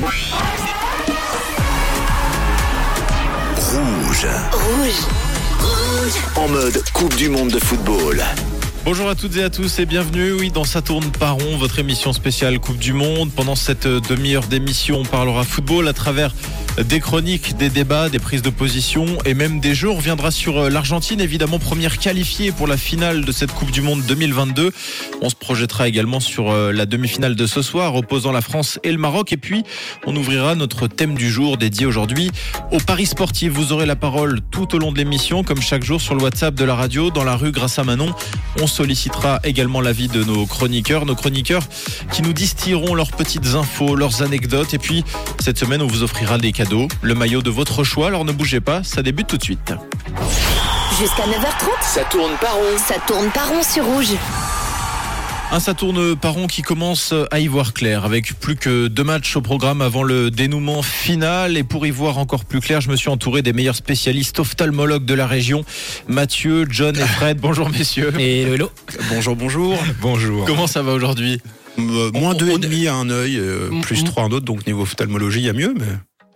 Rouge. Rouge. En mode Coupe du Monde de football. Bonjour à toutes et à tous et bienvenue oui, dans Ça tourne par rond, votre émission spéciale Coupe du Monde. Pendant cette demi-heure d'émission, on parlera football à travers des chroniques, des débats, des prises de position et même des jeux. On reviendra sur euh, l'Argentine, évidemment première qualifiée pour la finale de cette Coupe du Monde 2022. On se projettera également sur euh, la demi-finale de ce soir, opposant la France et le Maroc. Et puis, on ouvrira notre thème du jour dédié aujourd'hui au Paris sportif. Vous aurez la parole tout au long de l'émission, comme chaque jour sur le WhatsApp de la radio, dans la rue grâce à Manon. On sollicitera également l'avis de nos chroniqueurs, nos chroniqueurs qui nous distilleront leurs petites infos, leurs anecdotes. Et puis, cette semaine, on vous offrira des cadeaux le maillot de votre choix. Alors ne bougez pas, ça débute tout de suite. Jusqu'à 9h30, ça tourne par rond. Ça tourne par rond sur rouge. Un ça tourne par rond qui commence à y voir clair avec plus que deux matchs au programme avant le dénouement final. Et pour y voir encore plus clair, je me suis entouré des meilleurs spécialistes ophtalmologues de la région. Mathieu, John et Fred. Bonjour messieurs. Et hello. Bonjour, bonjour. Bonjour. Comment ça va aujourd'hui? Euh, Moins deux et demi à un œil, euh, plus trois un autre. Donc niveau ophtalmologie, il y a mieux. Mais...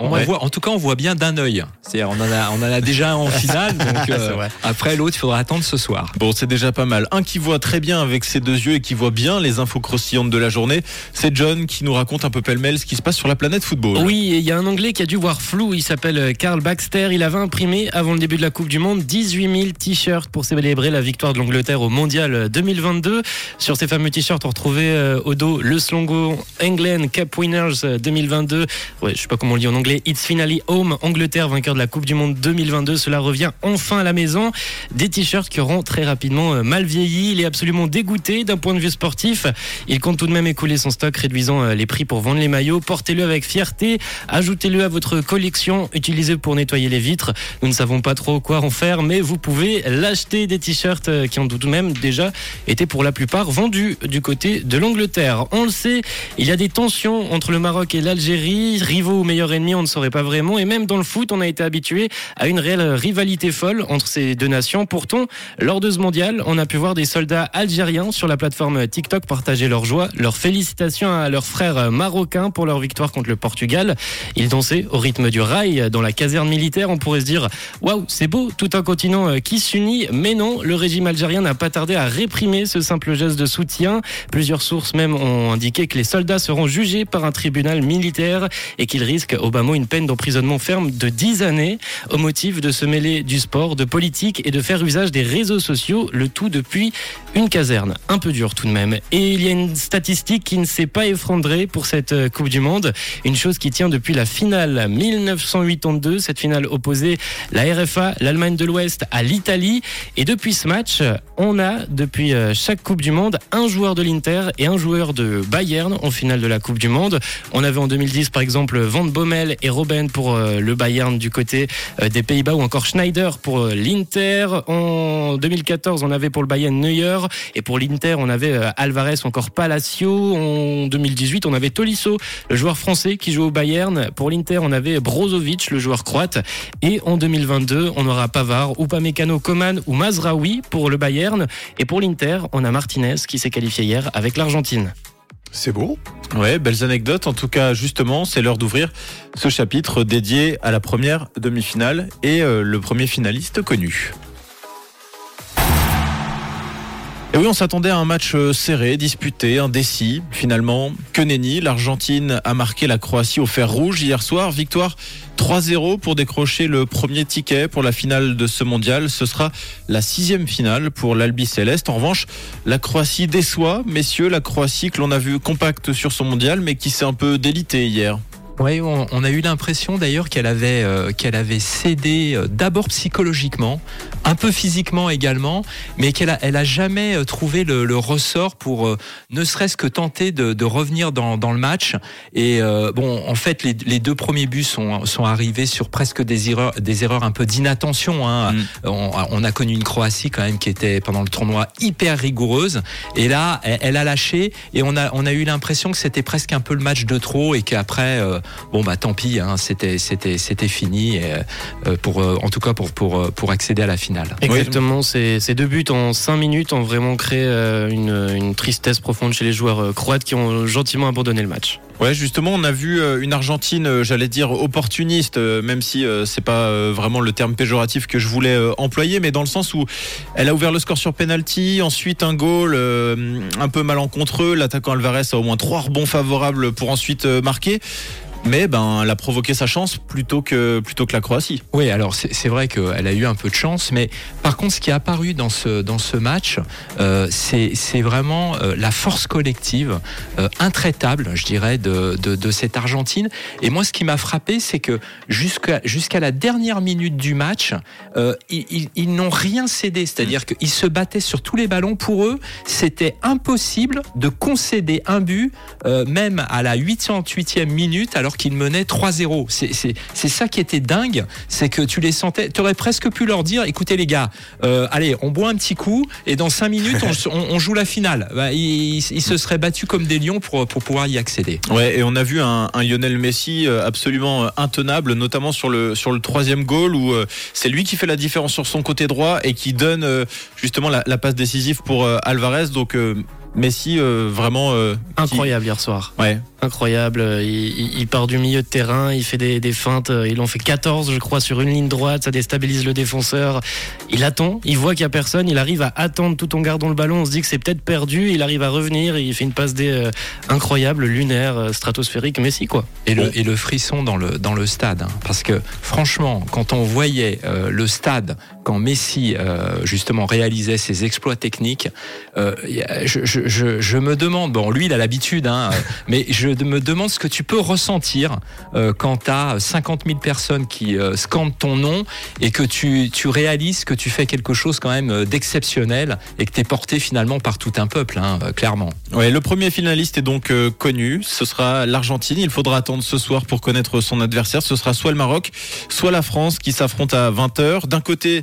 On voit, en tout cas, on voit bien d'un œil. C'est-à-dire, on en a, on en a déjà en finale. Donc, euh, après l'autre, il faudra attendre ce soir. Bon, c'est déjà pas mal. Un qui voit très bien avec ses deux yeux et qui voit bien les infos croustillantes de la journée, c'est John qui nous raconte un peu pêle-mêle ce qui se passe sur la planète football. Oui, il y a un Anglais qui a dû voir flou. Il s'appelle euh, Karl Baxter. Il avait imprimé avant le début de la Coupe du Monde 18 000 t-shirts pour célébrer la victoire de l'Angleterre au Mondial 2022. Sur ces fameux t-shirts, on retrouvait euh, au dos le slogan England Cup Winners 2022. Ouais, je sais pas comment on le dit en anglais. It's finally Home, Angleterre, vainqueur de la Coupe du Monde 2022. Cela revient enfin à la maison. Des t-shirts qui auront très rapidement euh, mal vieilli. Il est absolument dégoûté d'un point de vue sportif. Il compte tout de même écouler son stock, réduisant euh, les prix pour vendre les maillots. Portez-le avec fierté. Ajoutez-le à votre collection. Utilisez pour nettoyer les vitres. Nous ne savons pas trop quoi en faire, mais vous pouvez l'acheter des t-shirts euh, qui ont tout de même déjà été pour la plupart vendus du côté de l'Angleterre. On le sait, il y a des tensions entre le Maroc et l'Algérie. Rivaux ou meilleurs ennemis, ne saurait pas vraiment. Et même dans le foot, on a été habitué à une réelle rivalité folle entre ces deux nations. Pourtant, lors de ce mondial, on a pu voir des soldats algériens sur la plateforme TikTok partager leur joie, leurs félicitations à leurs frères marocains pour leur victoire contre le Portugal. Ils dansaient au rythme du rail dans la caserne militaire. On pourrait se dire, waouh, c'est beau, tout un continent euh, qui s'unit. Mais non, le régime algérien n'a pas tardé à réprimer ce simple geste de soutien. Plusieurs sources même ont indiqué que les soldats seront jugés par un tribunal militaire et qu'ils risquent au une peine d'emprisonnement ferme de 10 années au motif de se mêler du sport, de politique et de faire usage des réseaux sociaux, le tout depuis une caserne. Un peu dur tout de même. Et il y a une statistique qui ne s'est pas effondrée pour cette euh, Coupe du Monde, une chose qui tient depuis la finale 1982, cette finale opposée la RFA, l'Allemagne de l'Ouest à l'Italie. Et depuis ce match, on a, depuis euh, chaque Coupe du Monde, un joueur de l'Inter et un joueur de Bayern en finale de la Coupe du Monde. On avait en 2010 par exemple Van Bommel et Robben pour euh, le Bayern du côté euh, des Pays-Bas ou encore Schneider pour euh, l'Inter. En 2014, on avait pour le Bayern Neuer et pour l'Inter, on avait Alvarez ou encore Palacio. En 2018, on avait Tolisso, le joueur français qui joue au Bayern. Pour l'Inter, on avait Brozovic, le joueur croate. Et en 2022, on aura Pavard, Upamecano, Coman ou Mazraoui pour le Bayern. Et pour l'Inter, on a Martinez qui s'est qualifié hier avec l'Argentine. C'est beau. Ouais, belles anecdotes. En tout cas, justement, c'est l'heure d'ouvrir ce chapitre dédié à la première demi-finale et euh, le premier finaliste connu. Et oui, on s'attendait à un match euh, serré, disputé, indécis. Finalement, que nenni, l'Argentine a marqué la Croatie au fer rouge hier soir. Victoire 3-0 pour décrocher le premier ticket pour la finale de ce mondial. Ce sera la sixième finale pour l'Albi Céleste. En revanche, la Croatie déçoit, messieurs, la Croatie que l'on a vu compacte sur son mondial, mais qui s'est un peu délitée hier. Oui, on, a eu l'impression d'ailleurs qu'elle avait, euh, qu'elle avait cédé euh, d'abord psychologiquement, un peu physiquement également, mais qu'elle a, elle a jamais euh, trouvé le, ressort pour ne serait-ce que tenter de, revenir dans, dans, le match. Et bon, en fait, les, les, deux premiers buts sont, sont arrivés sur presque des erreurs, des erreurs un peu d'inattention. Hein. Mm. On, on, a connu une Croatie quand même qui était pendant le tournoi hyper rigoureuse, et là, elle, a lâché, et on a, on a eu l'impression que c'était presque un peu le match de trop, et qu'après bon bah tant pis, hein, c'était c'était c'était fini euh, pour euh, en tout cas pour pour pour accéder à la finale. Exactement, ces, ces deux buts en cinq minutes ont vraiment créé euh, une, une tristesse profonde chez les joueurs croates qui ont gentiment abandonné le match. Ouais, justement, on a vu euh, une Argentine, euh, j'allais dire opportuniste, euh, même si c'est pas vraiment le terme péjoratif que je voulais employer, mais dans le sens où elle a ouvert le score sur penalty, ensuite un goal un peu malencontreux, l'attaquant Alvarez a au moins trois rebonds favorables pour ensuite marquer mais ben, elle a provoqué sa chance plutôt que, plutôt que la Croatie. Oui, alors c'est vrai qu'elle a eu un peu de chance, mais par contre, ce qui est apparu dans ce, dans ce match, euh, c'est vraiment euh, la force collective euh, intraitable, je dirais, de, de, de, cette Argentine. Et moi, ce qui m'a frappé, c'est que jusqu'à jusqu'à la dernière minute du match, euh, ils, ils, n'ont rien cédé, c'est-à-dire qu'ils se battaient sur tous les ballons. Pour eux, c'était impossible de concéder un but, euh, même à la 88e minute, alors qu'il menait 3-0. C'est ça qui était dingue, c'est que tu les sentais, tu aurais presque pu leur dire, écoutez les gars, euh, allez, on boit un petit coup et dans 5 minutes on, joue la finale. Bah, ils, se seraient battus comme des lions pour, pour pouvoir y accéder. Ouais, et on a vu un, Lionel Messi euh, absolument euh, intenable, notamment sur le sur le troisième goal où c'est lui qui fait la différence sur son côté droit et qui donne justement la, la passe décisive pour Alvarez. Donc Messi vraiment incroyable hier soir. Ouais, incroyable. Il, part du milieu de terrain, il fait des, des, feintes. Il en fait 14, je crois, sur une ligne droite. Ça déstabilise le défenseur. Il attend, il voit qu'il n'y a personne. Il arrive à attendre tout en gardant le ballon. On se dit que c'est peut-être perdu. Il arrive à revenir. il fait une passe des, euh, incroyable, lunaire, euh, stratosphérique. Messi, quoi. Et le, et le frisson dans le, dans le stade. Hein. parce que, franchement, quand on voyait euh, le stade, quand Messi, justement, réalisait ses exploits techniques, je, je, je, je, me demande, bon, lui, il a l'habitude, hein, mais je me demande ce que tu peux ressentir euh, quand tu as 50 000 personnes qui euh, scandent ton nom et que tu, tu réalises que tu fais quelque chose quand même euh, d'exceptionnel et que tu es porté finalement par tout un peuple, hein, clairement. Ouais, le premier finaliste est donc connu, ce sera l'Argentine. Il faudra attendre ce soir pour connaître son adversaire. Ce sera soit le Maroc, soit la France qui s'affrontent à 20h. D'un côté,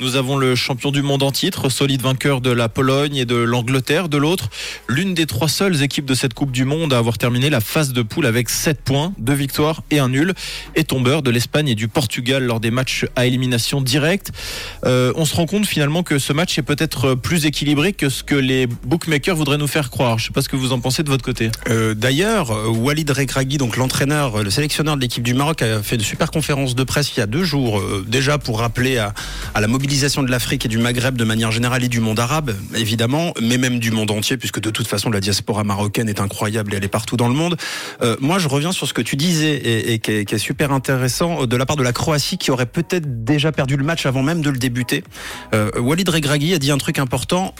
nous avons le champion du monde en titre, solide vainqueur de la Pologne et de l'Angleterre. De l'autre, l'une des trois seules équipes de cette Coupe du Monde à avoir terminé la phase de poule avec 7 points, 2 victoires et un nul. Et tombeur de l'Espagne et du Portugal lors des matchs à élimination directe. Euh, on se rend compte finalement que ce match est peut-être plus équilibré que ce que les bookmakers voudraient nous faire croire. Je ne sais pas ce que vous en pensez de votre côté. Euh, D'ailleurs, euh, Walid Regragui, donc l'entraîneur, le sélectionneur de l'équipe du Maroc, a fait de super conférences de presse il y a deux jours, déjà pour rappeler à, à la mobilisation de l'Afrique et du Maghreb de manière générale et du monde arabe, évidemment, mais même du monde entier, puisque de toute façon la diaspora marocaine est incroyable et elle est partout dans le monde. Euh, moi, je reviens sur ce que tu disais et, qui, est, super intéressant euh, de la part de la Croatie qui aurait peut-être déjà perdu le match avant même de le débuter. Euh, Walid Regragui a dit un truc important.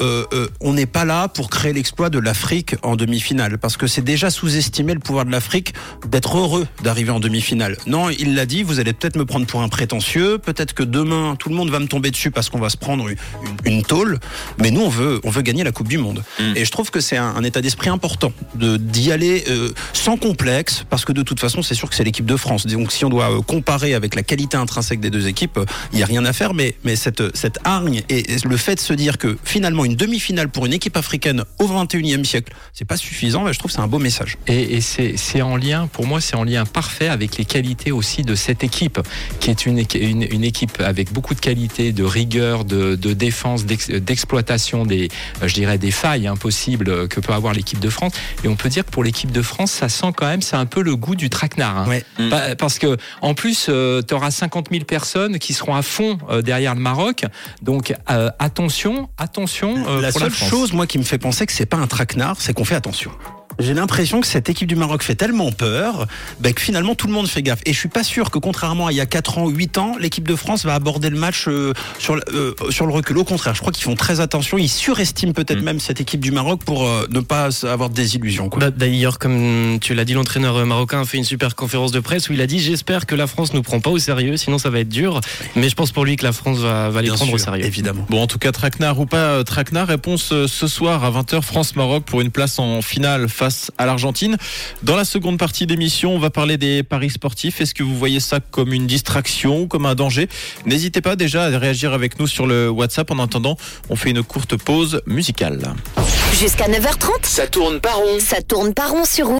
On n'est pas là pour créer l'exploit de l'Afrique en demi-finale, parce que c'est déjà sous-estimer le pouvoir de l'Afrique d'être heureux d'arriver en demi-finale. Non, il l'a dit. Vous allez peut-être me prendre pour un prétentieux. Peut-être que demain tout le monde va me tomber dessus parce qu'on va se prendre une, une, tôle, mais nous on veut on veut gagner la Coupe du Monde. Mm. Et je trouve que c'est un, un, état d'esprit important de d'y aller euh, sans complexe parce que de toute façon c'est sûr que c'est l'équipe de France. Donc si on doit euh, comparer avec la qualité intrinsèque des deux équipes, il n'y a rien à faire. Mais mais cette cette hargne et, le fait de se dire que finalement une demi-finale pour une équipe africaine au 21e siècle, c'est pas suffisant. je trouve c'est un beau message. Et, et c'est en lien pour moi c'est en lien parfait avec les qualités aussi de cette équipe qui est une, une, une équipe avec beaucoup de qualités de rigueur, de, défense, d'exploitation des, euh, je dirais, des failles impossibles que peut avoir l'équipe de France. Et on peut dire que pour l'équipe de France, ça sent quand même, c'est un peu le goût du traquenard. Hein. Mm. Parce que en plus, euh, tu auras 50 000 personnes qui seront à fond euh, derrière le Maroc. Donc attention, attention. la seule chose, moi, qui me fait penser que c'est pas un traquenard, c'est qu'on fait attention j'ai l'impression que cette équipe du Maroc fait tellement peur bah, que finalement tout le monde fait gaffe. Et je suis pas sûr que contrairement à il y a 4 ans, 8 ans, l'équipe de France va aborder le match euh, sur, euh, sur le recul. Au contraire, je crois qu'ils font très attention. Ils surestiment peut-être mm. même cette équipe du Maroc pour euh, ne pas avoir des illusions. Bah, D'ailleurs, comme tu l'as dit, l'entraîneur marocain a fait une super conférence de presse où il a dit J'espère que la France nous prend pas au sérieux, sinon ça va être dur. Mais je pense pour lui que la France va, va les prendre au sérieux. Évidemment. Bon, en tout cas, Traquenard ou pas Traquenard, réponse ce soir à 20h France-Maroc pour une place en finale face à l'Argentine. Dans la seconde partie d'émission, on va parler des paris sportifs. Est-ce que vous voyez ça comme une distraction, comme un danger? N'hésitez pas déjà à réagir avec nous sur le WhatsApp. En attendant, on fait une courte pause musicale. Jusqu'à 9h30 Ça tourne par rond. Ça tourne par rond sur